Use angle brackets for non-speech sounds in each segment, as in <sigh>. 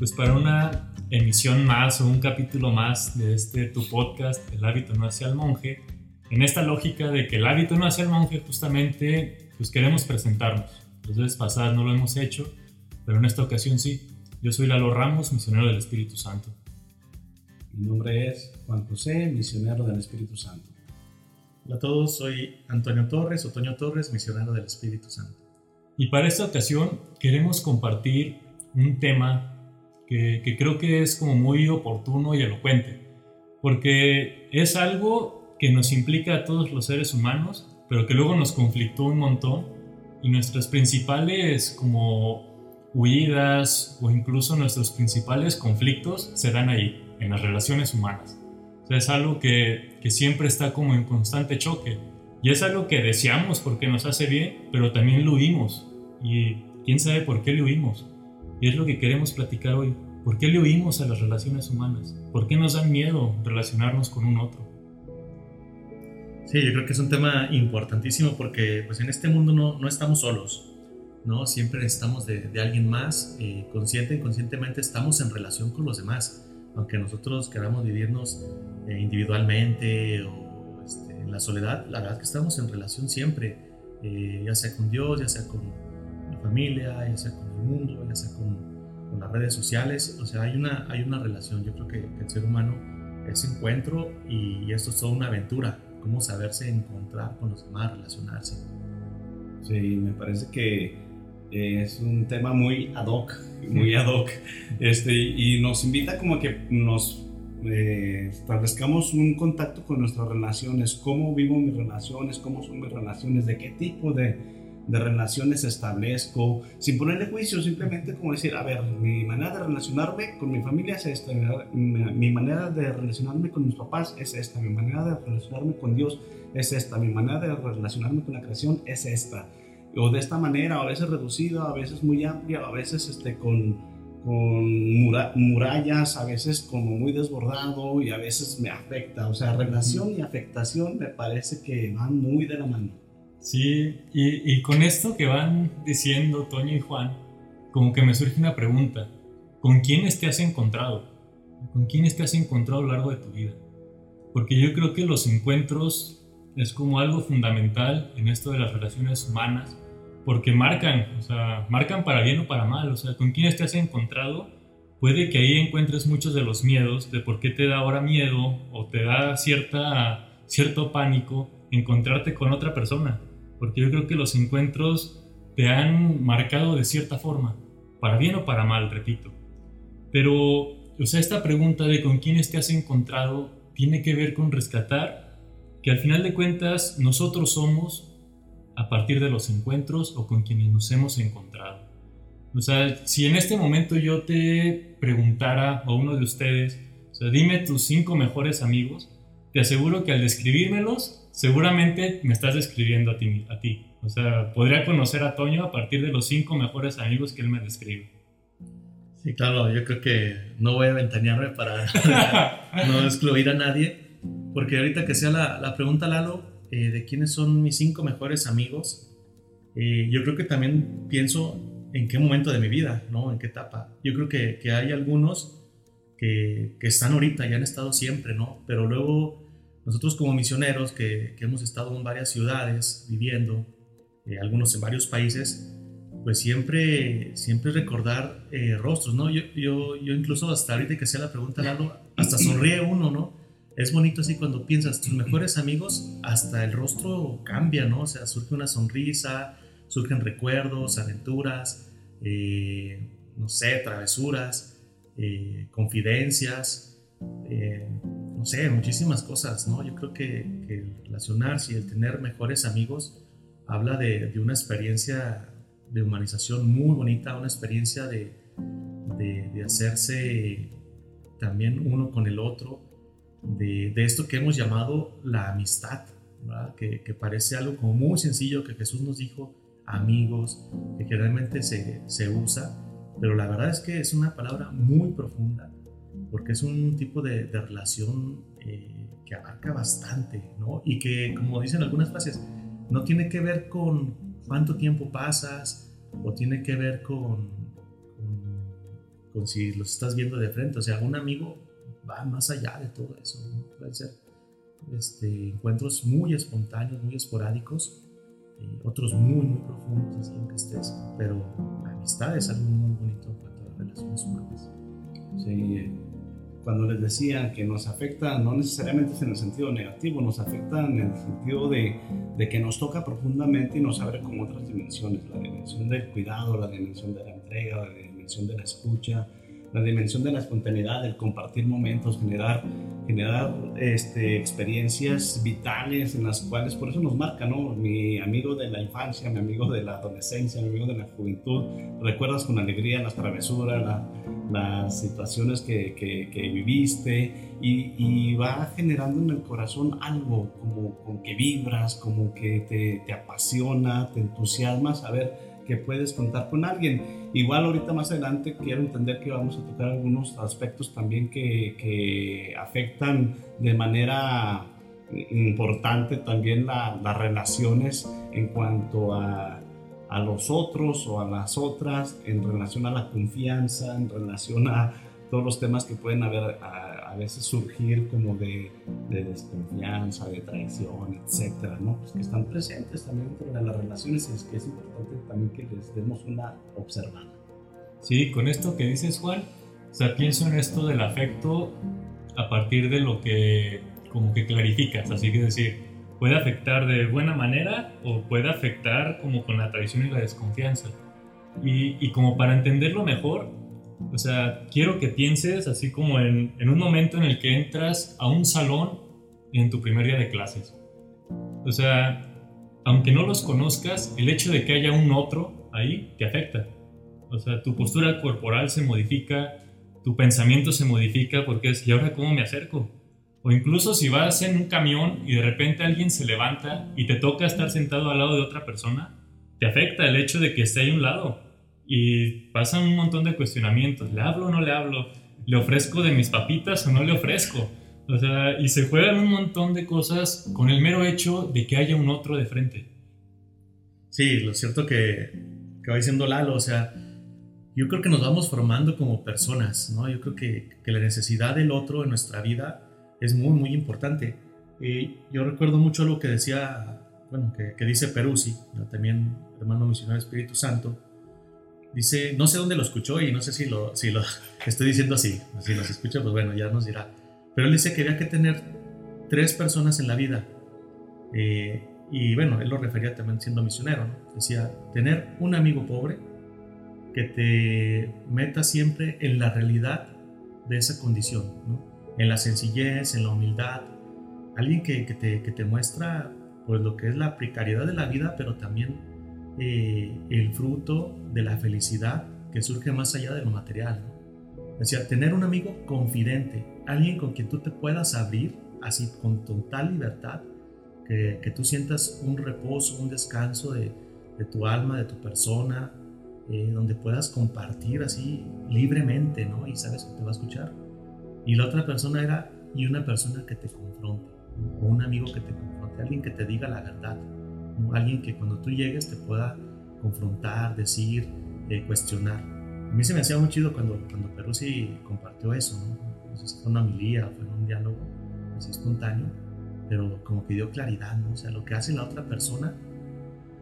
pues para una emisión más o un capítulo más de este tu podcast, El hábito no hacia el monje, en esta lógica de que el hábito no hacia el monje justamente pues queremos presentarnos. Las veces pasadas no lo hemos hecho, pero en esta ocasión sí. Yo soy Lalo Ramos, misionero del Espíritu Santo. Mi nombre es Juan José, misionero del Espíritu Santo. Hola a todos, soy Antonio Torres, Otoño Torres, misionero del Espíritu Santo. Y para esta ocasión queremos compartir un tema que, creo que es como muy oportuno y elocuente, porque es algo que nos implica a todos los seres humanos, pero que luego nos conflictó un montón y nuestras principales como huidas o incluso nuestros principales conflictos se dan ahí, en las relaciones humanas. O es algo que, que siempre está como en constante choque y es algo que deseamos porque nos hace bien, pero también lo huimos y quién sabe por qué le huimos. Y es lo que queremos platicar hoy. ¿Por qué le huimos a las relaciones humanas? ¿Por qué nos dan miedo relacionarnos con un otro? Sí, yo creo que es un tema importantísimo porque pues en este mundo no, no estamos solos, ¿no? Siempre necesitamos de, de alguien más, eh, consciente, inconscientemente estamos en relación con los demás, aunque nosotros queramos vivirnos eh, individualmente o este, en la soledad, la verdad es que estamos en relación siempre, eh, ya sea con Dios, ya sea con familia, ya sea con el mundo, ya sea con, con las redes sociales, o sea, hay una, hay una relación, yo creo que, que el ser humano es encuentro y esto es toda una aventura, cómo saberse encontrar con los demás, relacionarse. Sí, me parece que es un tema muy ad hoc, muy ad hoc, este, y nos invita como que nos eh, establezcamos un contacto con nuestras relaciones, cómo vivo mis relaciones, cómo son mis relaciones, de qué tipo de, de relaciones establezco, sin ponerle juicio, simplemente como decir, a ver, mi manera de relacionarme con mi familia es esta, mi, manera de relacionarme con mis papás es esta, mi manera de relacionarme con Dios es esta, mi manera de relacionarme con la creación es esta, o de esta manera, a veces reducida, a veces muy amplia, a veces este, con, con mura, murallas, a veces como muy desbordado y a veces me afecta, o sea, relación y afectación me parece que van muy de la mano. Sí, y, y, con esto que van diciendo Toño y Juan, como que me surge una pregunta. ¿Con quiénes te has encontrado? ¿Con quiénes te has encontrado a lo largo de tu vida? Porque yo creo que los encuentros es como algo fundamental en esto de las relaciones humanas, porque marcan, o sea, marcan para bien o para mal. O sea, con quiénes te has encontrado, puede que ahí encuentres muchos de los miedos, de por qué te da ahora miedo o te da cierta, cierto pánico encontrarte con otra persona porque yo creo que los encuentros te han marcado de cierta forma, para bien o para mal, repito. Pero, o sea, esta pregunta de con quiénes te has encontrado tiene que ver con rescatar que al final de cuentas nosotros somos a partir de los encuentros o con quienes nos hemos encontrado. O sea, si en este momento yo te preguntara a uno de ustedes, o sea, dime tus cinco mejores amigos, te aseguro que al describírmelos seguramente me estás describiendo a ti, a ti. O sea, podría conocer a Toño a partir de los cinco mejores amigos que él me describe. Sí, claro, yo creo que no voy a ventanearme para <laughs> no excluir a nadie, porque ahorita que sea la, la pregunta, Lalo, eh, de quiénes son mis cinco mejores amigos, eh, yo creo que también pienso en qué momento de mi vida, ¿no? En qué etapa. Yo creo que, que hay algunos que, que están ahorita, ya han estado siempre, ¿no? Pero luego nosotros como misioneros que, que hemos estado en varias ciudades viviendo, eh, algunos en varios países, pues siempre, siempre recordar eh, rostros, ¿no? Yo, yo, yo, incluso hasta ahorita que sea la pregunta, Lalo, hasta sonríe uno, ¿no? Es bonito así cuando piensas, tus mejores amigos, hasta el rostro cambia, ¿no? O sea, surge una sonrisa, surgen recuerdos, aventuras, eh, no sé, travesuras, eh, confidencias, eh, no sé, muchísimas cosas, ¿no? Yo creo que, el relacionarse y el tener mejores amigos habla de, una experiencia de humanización muy bonita, una experiencia de, de, hacerse también uno con el otro, de, esto que hemos llamado la amistad, que, que, parece algo como muy sencillo que Jesús nos dijo, amigos, que generalmente se, se usa, pero la verdad es que es una palabra muy profunda porque es un tipo de, de relación eh, que abarca bastante, ¿no? Y que, como dicen algunas frases, no tiene que ver con cuánto tiempo pasas o tiene que ver con, con con si los estás viendo de frente. O sea, un amigo va más allá de todo eso. ¿no? Pueden ser este, encuentros muy espontáneos, muy esporádicos, eh, otros muy, muy profundos, así que estés. Pero la amistad es algo muy bonito en cuanto a las relaciones humanas. Sí, cuando les decía que nos afecta, no necesariamente es en el sentido negativo, nos afecta en el sentido de, que nos toca profundamente y nos abre como otras dimensiones, la dimensión del cuidado, la dimensión de la entrega, la dimensión de la escucha, la dimensión de la espontaneidad, el compartir momentos, generar, generar este, experiencias vitales en las cuales, por eso nos marca, ¿no? Mi amigo de la infancia, mi amigo de la adolescencia, mi amigo de la juventud, recuerdas con alegría las travesuras, la, las situaciones que, que, que viviste y, y, va generando en el corazón algo como, como que vibras, como que te, te apasiona, te entusiasma saber que puedes contar con alguien. Igual ahorita más adelante quiero entender que vamos a tocar algunos aspectos también que, que afectan de manera importante también la, las relaciones en cuanto a, a, los otros o a las otras, en relación a la confianza, en relación a todos los temas que pueden haber a, a veces surgir como de, de, desconfianza, de traición, etcétera, ¿no? Pues que están presentes también dentro de las relaciones y es que es importante también que les demos una observada. Sí, con esto que dices Juan, o sea, pienso en esto del afecto a partir de lo que como que clarificas, así que decir, puede afectar de buena manera o puede afectar como con la traición y la desconfianza. Y, y como para entenderlo mejor, o sea, quiero que pienses así como en, un momento en el que entras a un salón en tu primer día de clases. O sea, aunque no los conozcas, el hecho de que haya un otro ahí te afecta. O sea, tu postura corporal se modifica, tu pensamiento se modifica porque es, ¿y ahora cómo me acerco? O incluso si vas en un camión y de repente alguien se levanta y te toca estar sentado al lado de otra persona, te afecta el hecho de que esté ahí un lado y pasan un montón de cuestionamientos. ¿Le hablo o no le hablo? ¿Le ofrezco de mis papitas o no le ofrezco? O sea, y se juegan un montón de cosas con el mero hecho de que haya un otro de frente. Sí, lo cierto que, que va diciendo Lalo, o sea, yo creo que nos vamos formando como personas, ¿no? Yo creo que, que la necesidad del otro en nuestra vida es muy, muy importante. Eh, yo recuerdo mucho lo que decía, bueno, que, que dice Peruzzi, también hermano misionero Espíritu Santo, Dice, no sé dónde lo escuchó y no sé si lo, si lo <laughs> estoy diciendo así. Si nos escucha, pues bueno, ya nos dirá. Pero él dice que había que tener tres personas en la vida. Eh, y bueno, él lo refería también siendo misionero. Decía, tener un amigo pobre que te meta siempre en la realidad de esa condición, ¿no? en la sencillez, en la humildad. Alguien que, que, te, que te muestra pues lo que es la precariedad de la vida, pero también eh, el fruto de la felicidad que surge más allá de lo material. ¿no? Decía, tener un amigo confidente, alguien con quien tú te puedas abrir así con total libertad, que, tú sientas un reposo, un descanso de, de tu alma, de tu persona, eh, donde puedas compartir así libremente, ¿no? Y sabes que te va a escuchar. Y la otra persona era, y una persona que te confronte, o un amigo que te confronte, alguien que te diga la verdad, alguien que cuando tú llegues te pueda confrontar, decir, eh, cuestionar. A mí se me hacía muy chido cuando, cuando Peruzzi compartió eso, ¿no? no sé si fue una homilía fue un diálogo así espontáneo, pero como que dio claridad, ¿no? O sea, lo que hace la otra persona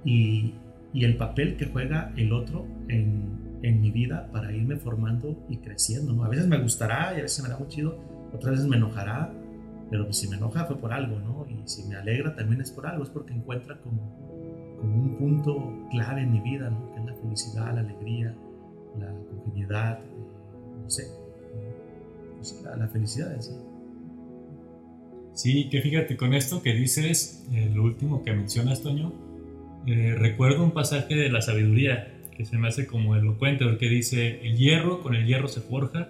y, y el papel que juega el otro en, en, mi vida para irme formando y creciendo, ¿no? A veces me gustará y a veces me da muy chido, otras veces me enojará, pero pues si me enoja fue por algo, ¿no? Y si me alegra también es por algo, es porque encuentra como, como un punto clave en mi vida, ¿no? Que es la felicidad, la alegría, la congeniedad, eh, no sé, pues la, la, felicidad en sí. Sí, que fíjate, con esto que dices, eh, lo último que mencionas, Toño, eh, recuerdo un pasaje de la sabiduría que se me hace como elocuente, porque dice, el hierro con el hierro se forja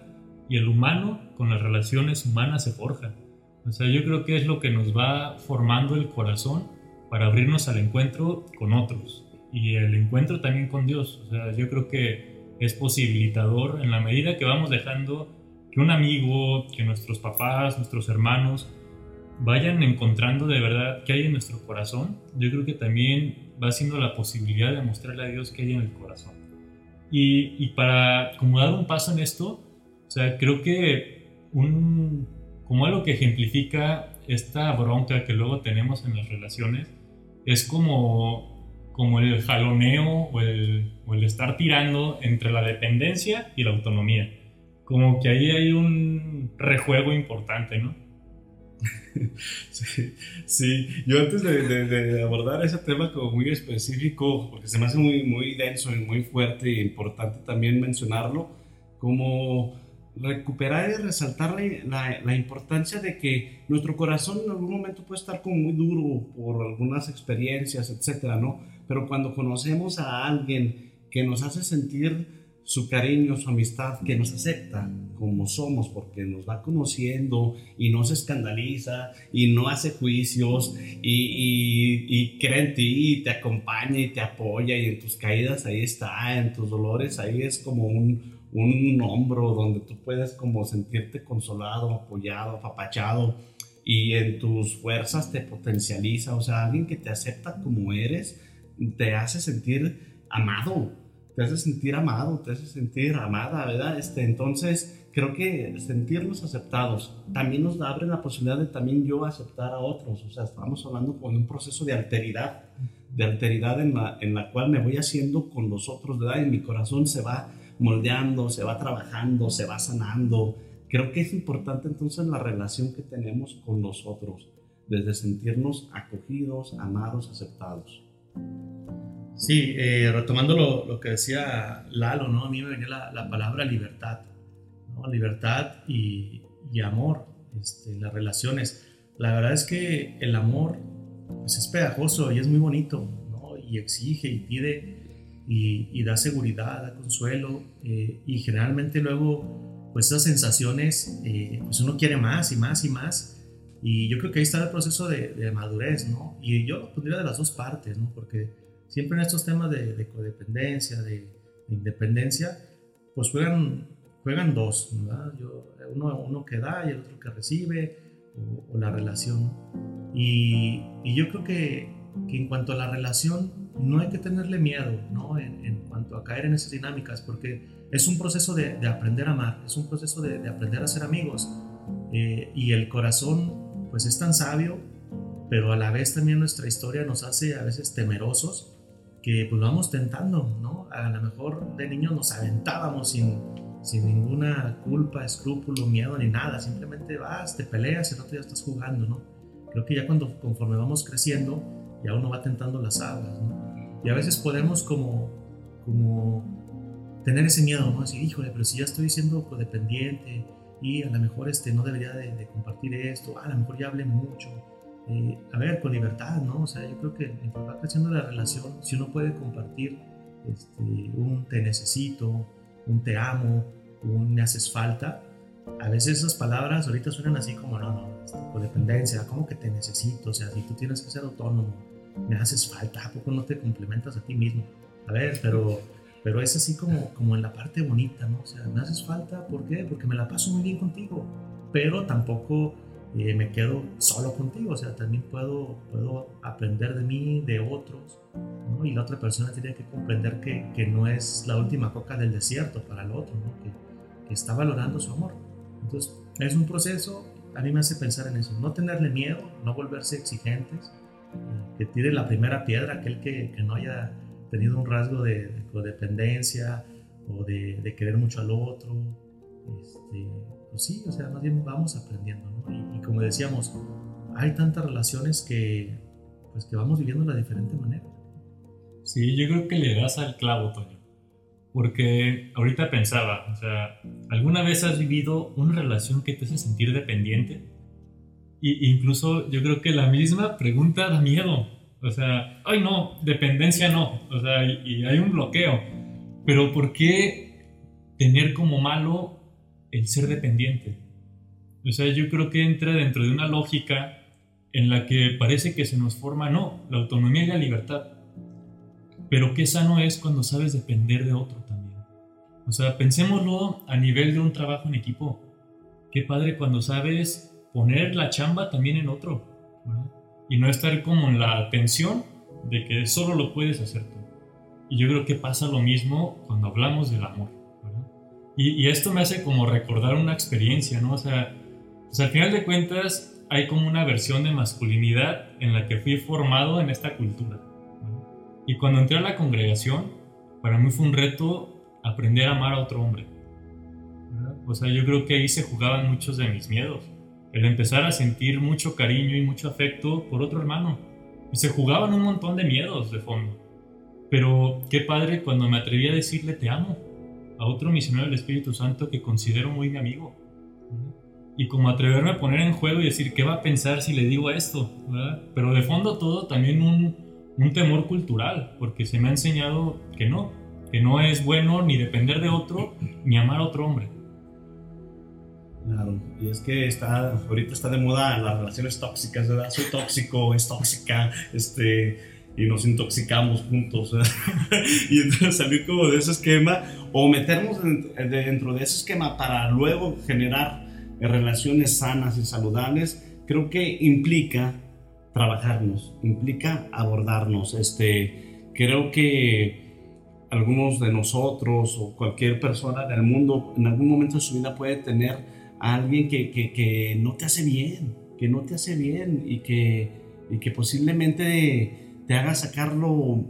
y el humano con las relaciones humanas se forja. O sea, yo creo que es lo que nos va formando el corazón para abrirnos al encuentro con otros y el encuentro también con Dios. O sea, yo creo que es posibilitador en la medida que vamos dejando que un amigo, que nuestros papás, nuestros hermanos vayan encontrando de verdad qué hay en nuestro corazón. Yo creo que también va siendo la posibilidad de mostrarle a Dios qué hay en el corazón. Y, y, para como dar un paso en esto, o sea, creo que un, como algo que ejemplifica esta bronca que luego tenemos en las relaciones, es como, como el jaloneo o el, o el estar tirando entre la dependencia y la autonomía. Como que ahí hay un rejuego importante, ¿no? <laughs> Sí, sí, yo antes de, de, abordar ese tema como muy específico, porque se me hace muy, muy denso y muy fuerte y importante también mencionarlo, como recuperar y resaltar la, importancia de que nuestro corazón en algún momento puede estar como muy duro por algunas experiencias, etcétera, ¿no? Pero cuando conocemos a alguien que nos hace sentir su cariño, su amistad, que nos acepta como somos, porque nos va conociendo y no se escandaliza y no hace juicios y, y, cree en ti y te acompaña y te apoya y en tus caídas ahí está, en tus dolores ahí es como un, un hombro donde tú puedes como sentirte consolado, apoyado, apapachado y en tus fuerzas te potencializa, o sea, alguien que te acepta como eres, te hace sentir amado te hace sentir amado, te hace sentir amada, ¿verdad? Este, entonces, creo que sentirnos aceptados también nos abre la posibilidad de también yo aceptar a otros. O sea, estamos hablando con un proceso de alteridad, de alteridad en la, en la cual me voy haciendo con los otros, ¿verdad? Y mi corazón se va moldeando, se va trabajando, se va sanando. Creo que es importante entonces la relación que tenemos con los otros, desde sentirnos acogidos, amados, aceptados. Sí, eh, retomando lo, lo, que decía Lalo, ¿no? A mí me venía la, la palabra libertad, ¿no? Libertad y, y amor este, las relaciones. La verdad es que el amor pues, es pegajoso y es muy bonito, ¿no? Y exige y pide y, y da seguridad, da consuelo eh, y generalmente luego pues esas sensaciones eh, pues uno quiere más y más y más y yo creo que ahí está el proceso de, de madurez, ¿no? Y yo lo pondría de las dos partes, ¿no? Porque siempre en estos temas de, codependencia, de, independencia, pues juegan, juegan dos, ¿verdad? uno, uno, que da y el otro que recibe, o, la relación. Y, y, yo creo que, que, en cuanto a la relación, no hay que tenerle miedo, ¿no? En, cuanto a caer en esas dinámicas, porque es un proceso de, de aprender a amar, es un proceso de, de aprender a ser amigos. Eh, y el corazón, pues es tan sabio, pero a la vez también nuestra historia nos hace a veces temerosos que pues vamos tentando, ¿no? A lo mejor de niños nos aventábamos sin, sin ninguna culpa, escrúpulo, miedo ni nada, simplemente vas, te peleas el otro día estás jugando, ¿no? Creo que ya cuando conforme vamos creciendo, ya uno va tentando las aguas, ¿no? Y a veces podemos como, como tener ese miedo, ¿no? Decir, híjole, pero si ya estoy siendo codependiente y a lo mejor este, no debería de, compartir esto, a lo mejor ya hablé mucho, eh, a ver, con libertad, ¿no? O sea, yo creo que mientras va creciendo la relación, si uno puede compartir este, un te necesito, un te amo, un me haces falta, a veces esas palabras ahorita suenan así como, no, no, este, codependencia, ¿cómo que te necesito? O sea, si tú tienes que ser autónomo, me haces falta, ¿a poco no te complementas a ti mismo? A ver, pero, pero es así como, como en la parte bonita, ¿no? O sea, me haces falta, ¿por qué? Porque me la paso muy bien contigo, pero tampoco y me quedo solo contigo, o sea, también puedo, puedo aprender de mí, de otros, ¿no? y la otra persona tiene que comprender que, que, no es la última coca del desierto para el otro, ¿no? que, que, está valorando su amor. Entonces, es un proceso, a mí me hace pensar en eso, no tenerle miedo, no volverse exigentes, que tire la primera piedra aquel que, que no haya tenido un rasgo de, de codependencia o de, de, querer mucho al otro. Este, pues sí, o sea, más bien vamos aprendiendo, ¿no? Y, como decíamos, hay tantas relaciones que, pues que vamos viviendo de diferente manera. Sí, yo creo que le das al clavo, Toño. Porque ahorita pensaba, o sea, ¿alguna vez has vivido una relación que te hace sentir dependiente? Y incluso yo creo que la misma pregunta da miedo. O sea, ay no, dependencia no. O sea, y hay un bloqueo. Pero ¿por qué tener como malo el ser dependiente. O sea, yo creo que entra dentro de una lógica en la que parece que se nos forma, no, la autonomía y la libertad. Pero qué sano es cuando sabes depender de otro también. O sea, pensémoslo a nivel de un trabajo en equipo. Qué padre cuando sabes poner la chamba también en otro. Y no estar como en la tensión de que solo lo puedes hacer tú. Y yo creo que pasa lo mismo cuando hablamos del amor. Y, y, esto me hace como recordar una experiencia, ¿no? O sea, pues al final de cuentas hay como una versión de masculinidad en la que fui formado en esta cultura. Y cuando entré a la congregación, para mí fue un reto aprender a amar a otro hombre. O sea, yo creo que ahí se jugaban muchos de mis miedos. El empezar a sentir mucho cariño y mucho afecto por otro hermano. Y se jugaban un montón de miedos de fondo. Pero qué padre cuando me atreví a decirle te amo a otro misionero del Espíritu Santo que considero muy mi amigo. Y como atreverme a poner en juego y decir qué va a pensar si le digo esto. Pero de fondo todo también un, un temor cultural, porque se me ha enseñado que no, que no es bueno ni depender de otro ni amar a otro hombre. Claro, y es que está, ahorita está de moda las relaciones tóxicas, ¿verdad? Soy tóxico, es tóxica, este, y nos intoxicamos juntos, ¿verdad? <laughs> y entonces salir como de ese esquema o meternos dentro de ese esquema para luego generar relaciones sanas y saludables, creo que implica trabajarnos, implica abordarnos, este, creo que algunos de nosotros o cualquier persona del mundo en algún momento de su vida puede tener alguien que, que, que, no te hace bien, que no te hace bien y que, y que posiblemente te haga sacarlo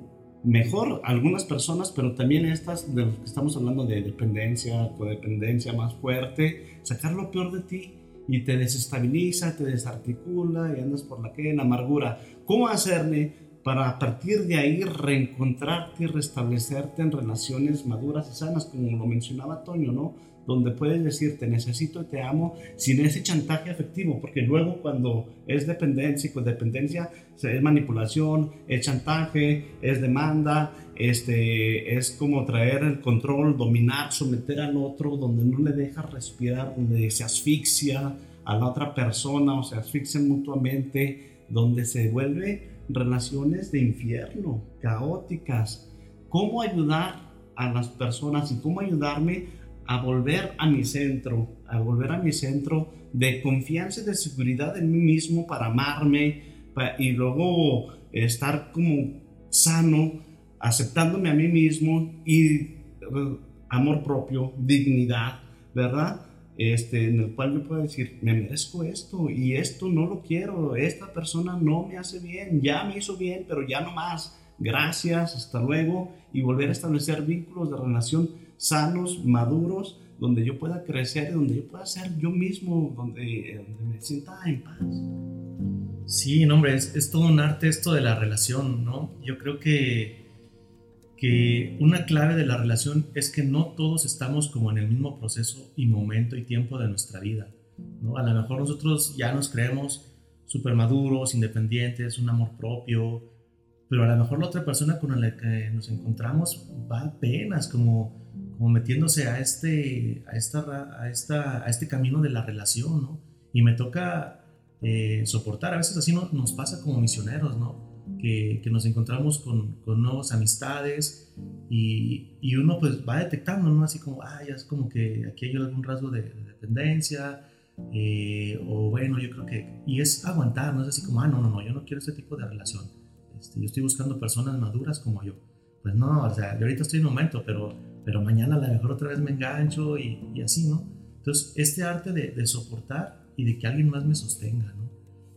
mejor algunas personas, pero también estas de los que estamos hablando de dependencia, codependencia más fuerte, sacar lo peor de ti y te desestabiliza, te desarticula y andas por la calle en amargura. ¿Cómo hacerle para a partir de ahí reencontrarte y restablecerte en relaciones maduras y sanas, como lo mencionaba Toño, ¿no? donde puedes decir te necesito y te amo sin ese chantaje afectivo, porque luego cuando es dependencia y codependencia es manipulación, es chantaje, es demanda, este, es como traer el control, dominar, someter al otro, donde no le dejas respirar, donde se asfixia a la otra persona o se asfixian mutuamente, donde se vuelve relaciones de infierno, caóticas. ¿Cómo ayudar a las personas y cómo ayudarme a volver a mi centro, a volver a mi centro de confianza y de seguridad en mí mismo para amarme y luego estar como sano, aceptándome a mí mismo y eh, amor propio, dignidad, ¿verdad? Este, en el cual yo puedo decir, me merezco esto y esto no lo quiero, esta persona no me hace bien, ya me hizo bien, pero ya no más, gracias, hasta luego, y volver a establecer vínculos de relación sanos, maduros, donde yo pueda crecer, donde yo pueda ser yo mismo, donde, me sienta en paz. Sí, no, hombre, es, es, todo un arte esto de la relación, ¿no? Yo creo que, que una clave de la relación es que no todos estamos como en el mismo proceso y momento y tiempo de nuestra vida, ¿no? A lo mejor nosotros ya nos creemos súper maduros, independientes, un amor propio, pero a lo mejor la otra persona con la que nos encontramos va apenas como como metiéndose a este, a esta, a esta, a este camino de la relación, ¿no? Y me toca eh, soportar, a veces así no, nos pasa como misioneros, ¿no? Que, que nos encontramos con, con nuevas amistades y, y, uno pues va detectando, ¿no? Así como, ah, ya es como que aquí hay algún rasgo de, dependencia, eh, o bueno, yo creo que, y es aguantar, no es así como, ah, no, no, no, yo no quiero este tipo de relación, este, yo estoy buscando personas maduras como yo. Pues no, o sea, yo ahorita estoy en un momento, pero pero mañana a lo mejor otra vez me engancho y, y así, ¿no? Entonces, este arte de, de, soportar y de que alguien más me sostenga, ¿no?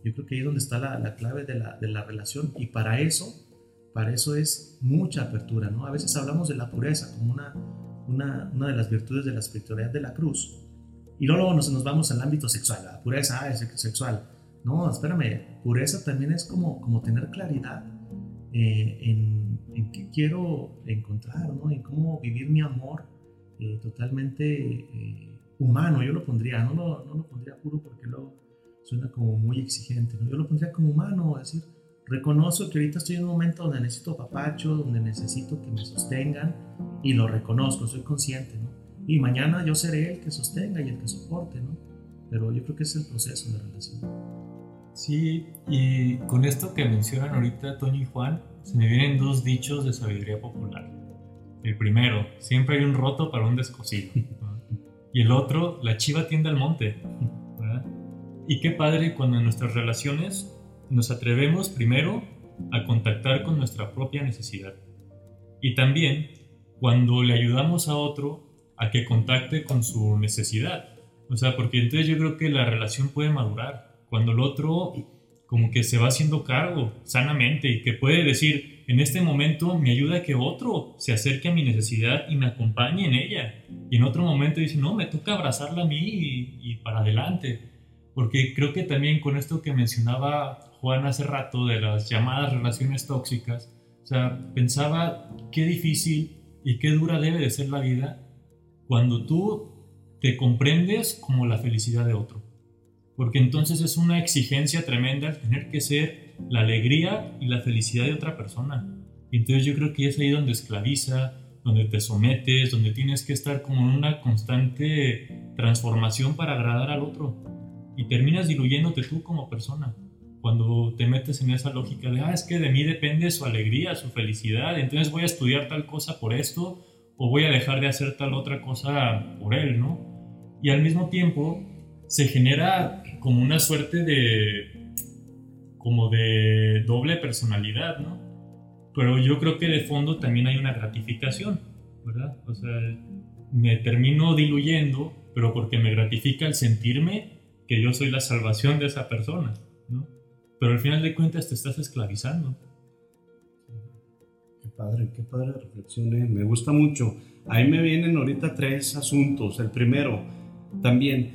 Yo creo que ahí es donde está la, la clave de la, de la, relación y para eso, para eso es mucha apertura, ¿no? A veces hablamos de la pureza como una, una, una de las virtudes de la espiritualidad de la cruz y luego nos, nos vamos al ámbito sexual, la pureza ah, es sexual. No, espérame, pureza también es como, como tener claridad eh, en, en, qué quiero encontrar, ¿no? en cómo vivir mi amor eh, totalmente eh, humano. Yo lo pondría, no lo, no lo, pondría puro porque luego suena como muy exigente. ¿no? Yo lo pondría como humano, es decir, reconozco que ahorita estoy en un momento donde necesito papacho, donde necesito que me sostengan y lo reconozco, soy consciente. ¿no? Y mañana yo seré el que sostenga y el que soporte, ¿no? pero yo creo que es el proceso de relación. Sí, y con esto que mencionan ahorita Toño y Juan, se me vienen dos dichos de sabiduría popular. El primero, siempre hay un roto para un descosido. Y el otro, la chiva tiende al monte. Y qué padre cuando en nuestras relaciones nos atrevemos primero a contactar con nuestra propia necesidad. Y también cuando le ayudamos a otro a que contacte con su necesidad. O sea, porque entonces yo creo que la relación puede madurar. Cuando el otro como que se va haciendo cargo sanamente y que puede decir, en este momento me ayuda a que otro se acerque a mi necesidad y me acompañe en ella. Y en otro momento dice, no, me toca abrazarla a mí y, y para adelante. Porque creo que también con esto que mencionaba Juan hace rato de las llamadas relaciones tóxicas, o sea, pensaba qué difícil y qué dura debe de ser la vida cuando tú te comprendes como la felicidad de otro. Porque entonces es una exigencia tremenda el tener que ser la alegría y la felicidad de otra persona. Entonces yo creo que es ahí donde esclaviza, donde te sometes, donde tienes que estar como en una constante transformación para agradar al otro. Y terminas diluyéndote tú como persona. Cuando te metes en esa lógica de, ah, es que de mí depende su alegría, su felicidad, entonces voy a estudiar tal cosa por esto o voy a dejar de hacer tal otra cosa por él, ¿no? Y al mismo tiempo se genera como una suerte de como de doble personalidad, ¿no? Pero yo creo que de fondo también hay una gratificación, ¿verdad? O sea, me termino diluyendo, pero porque me gratifica el sentirme que yo soy la salvación de esa persona, ¿no? Pero al final de cuentas te estás esclavizando. Qué padre, qué padre reflexión, ¿eh? me gusta mucho. Ahí me vienen ahorita tres asuntos. El primero, también,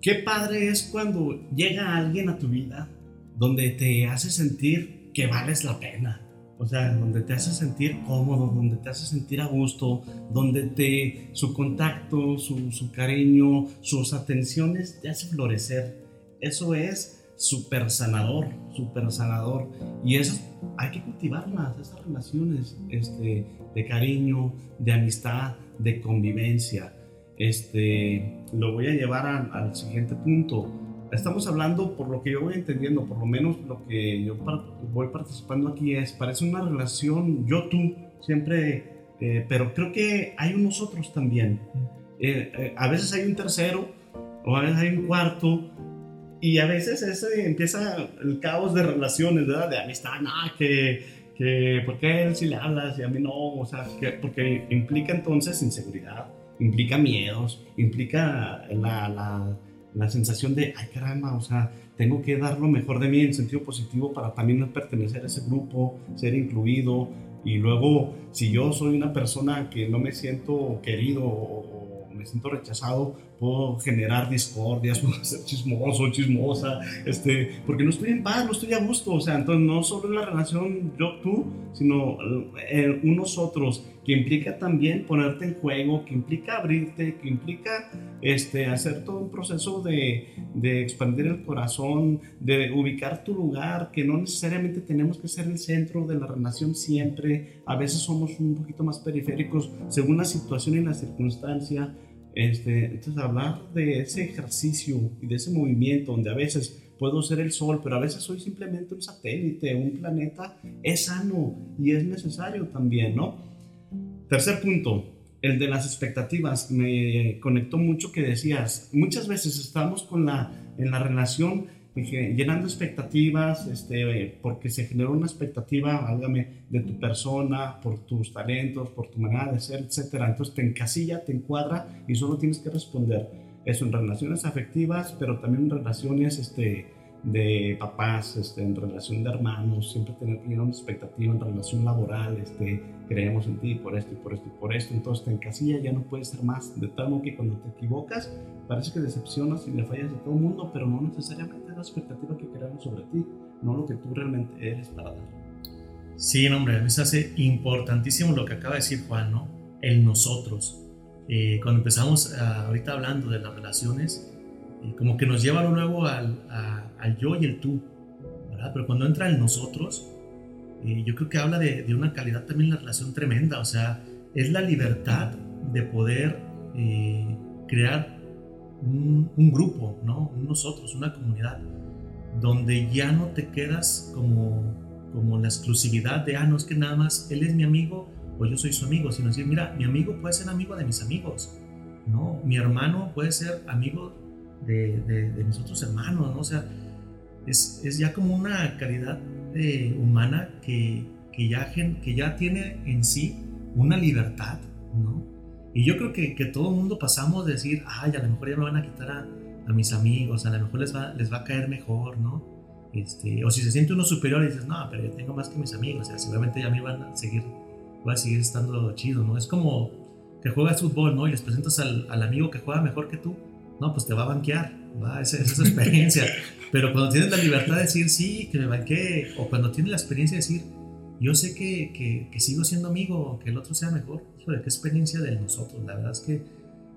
qué padre es cuando llega alguien a tu vida donde te hace sentir que vales la pena. O sea, donde te hace sentir cómodo, donde te hace sentir a gusto, donde te, su contacto, su, su cariño, sus atenciones te hace florecer. Eso es súper sanador, súper sanador. Y eso hay que cultivarlas, esas relaciones este, de cariño, de amistad, de convivencia. Este, lo voy a llevar al siguiente punto. Estamos hablando, por lo que yo voy entendiendo, por lo menos lo que yo voy participando aquí es, parece una relación yo-tú, siempre, eh, pero creo que hay unos otros también. Eh, eh, a veces hay un tercero, o a veces hay un cuarto, y a veces ese empieza el caos de relaciones, ¿verdad? De amistad, nada, que, que, ¿por qué él sí le hablas y a mí no? O sea, que, porque implica entonces inseguridad, implica miedos, implica la, la, la, sensación de, ay caramba, o sea, tengo que dar lo mejor de mí en sentido positivo para también pertenecer a ese grupo, ser incluido. Y luego, si yo soy una persona que no me siento querido o, me siento rechazado, puedo generar discordias, <laughs> puedo ser chismoso, chismosa, este, porque no estoy en paz, no estoy a gusto, o sea, entonces no solo en la relación yo-tú, sino eh, unos otros, que implica también ponerte en juego, que implica abrirte, que implica este, hacer todo un proceso de, de expandir el corazón, de ubicar tu lugar, que no necesariamente tenemos que ser el centro de la relación siempre, a veces somos un poquito más periféricos según la situación y la circunstancia, este, entonces hablar de ese ejercicio y de ese movimiento donde a veces puedo ser el sol, pero a veces soy simplemente un satélite, un planeta, es sano y es necesario también, ¿no? Tercer punto, el de las expectativas. Me conectó mucho que decías, muchas veces estamos con la, en la relación llenando expectativas, este, porque se generó una expectativa, válgame, de tu persona, por tus talentos, por tu manera de ser, etc. Entonces te encasilla, te encuadra y solo tienes que responder. Eso en relaciones afectivas, pero también en relaciones este, de papás, este, en relación de hermanos, siempre tener una expectativa en relación laboral, este, creemos en ti por esto y por esto y por esto, entonces te encasilla, ya no puedes ser más, de tal modo que cuando te equivocas, parece que decepcionas y le fallas a todo el mundo, pero no necesariamente la expectativa que creamos sobre ti, no lo que tú realmente eres para dar. Sí, hombre, a mí se hace importantísimo lo que acaba de decir Juan, ¿no? El nosotros. Eh, cuando empezamos ahorita hablando de las relaciones, eh, como que nos lleva lo nuevo al, al yo y el tú, ¿verdad? Pero cuando entra el nosotros, eh, yo creo que habla de, de, una calidad también la relación tremenda, o sea, es la libertad de poder eh, crear un, un, grupo, ¿no? Un nosotros, una comunidad, donde ya no te quedas como, como la exclusividad de, ah, no es que nada más él es mi amigo o yo soy su amigo, sino decir, mira, mi amigo puede ser amigo de mis amigos, ¿no? Mi hermano puede ser amigo de, de, de mis otros hermanos, ¿no? O sea, es, es ya como una calidad eh, humana que, que, ya, que ya tiene en sí una libertad, ¿no? Y yo creo que, que todo el mundo pasamos de decir, ay, a lo mejor ya me van a quitar a, a mis amigos, a lo mejor les va, les va a caer mejor, ¿no? Este, o si se siente uno superior y dices, no, pero yo tengo más que mis amigos, o sea, seguramente ya me van a seguir, voy a seguir estando chido, ¿no? Es como que juegas fútbol, ¿no? Y les presentas al, al amigo que juega mejor que tú, no, pues te va a banquear, ¿va? Esa, esa es su experiencia. <laughs> pero cuando tienes la libertad de decir, sí, que me banquee, o cuando tienes la experiencia de decir, yo sé que, que, que sigo siendo amigo, que el otro sea mejor, híjole, qué experiencia de nosotros, la verdad es que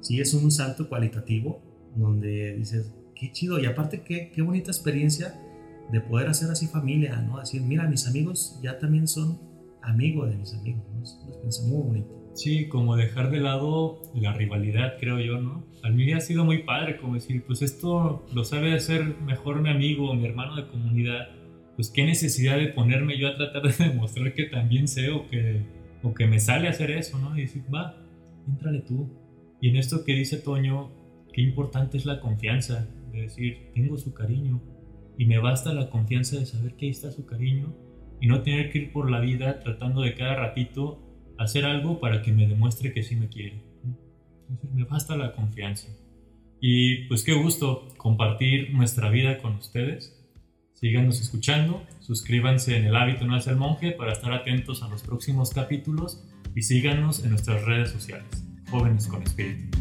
sí es un salto cualitativo, donde dices, qué chido, y aparte qué, qué bonita experiencia de poder hacer así familia, ¿no? Decir, mira, mis amigos ya también son amigos de mis amigos, ¿no? Es muy bonito. Sí, como dejar de lado la rivalidad, creo yo, ¿no? A mí ha sido muy padre, como decir, pues esto lo sabe hacer mejor mi amigo, mi hermano de comunidad, pues qué necesidad de ponerme yo a tratar de <laughs> demostrar que también sé o que, o que me sale hacer eso, ¿no? Y decir, va, entrale tú. Y en esto que dice Toño, qué importante es la confianza, de decir, tengo su cariño, y me basta la confianza de saber que ahí está su cariño y no tener que ir por la vida tratando de cada ratito hacer algo para que me demuestre que sí me quiere. Me basta la confianza. Y pues qué gusto compartir nuestra vida con ustedes. Síganos escuchando, suscríbanse en El hábito no es el monje para estar atentos a los próximos capítulos y síganos en nuestras redes sociales, jóvenes con espíritu.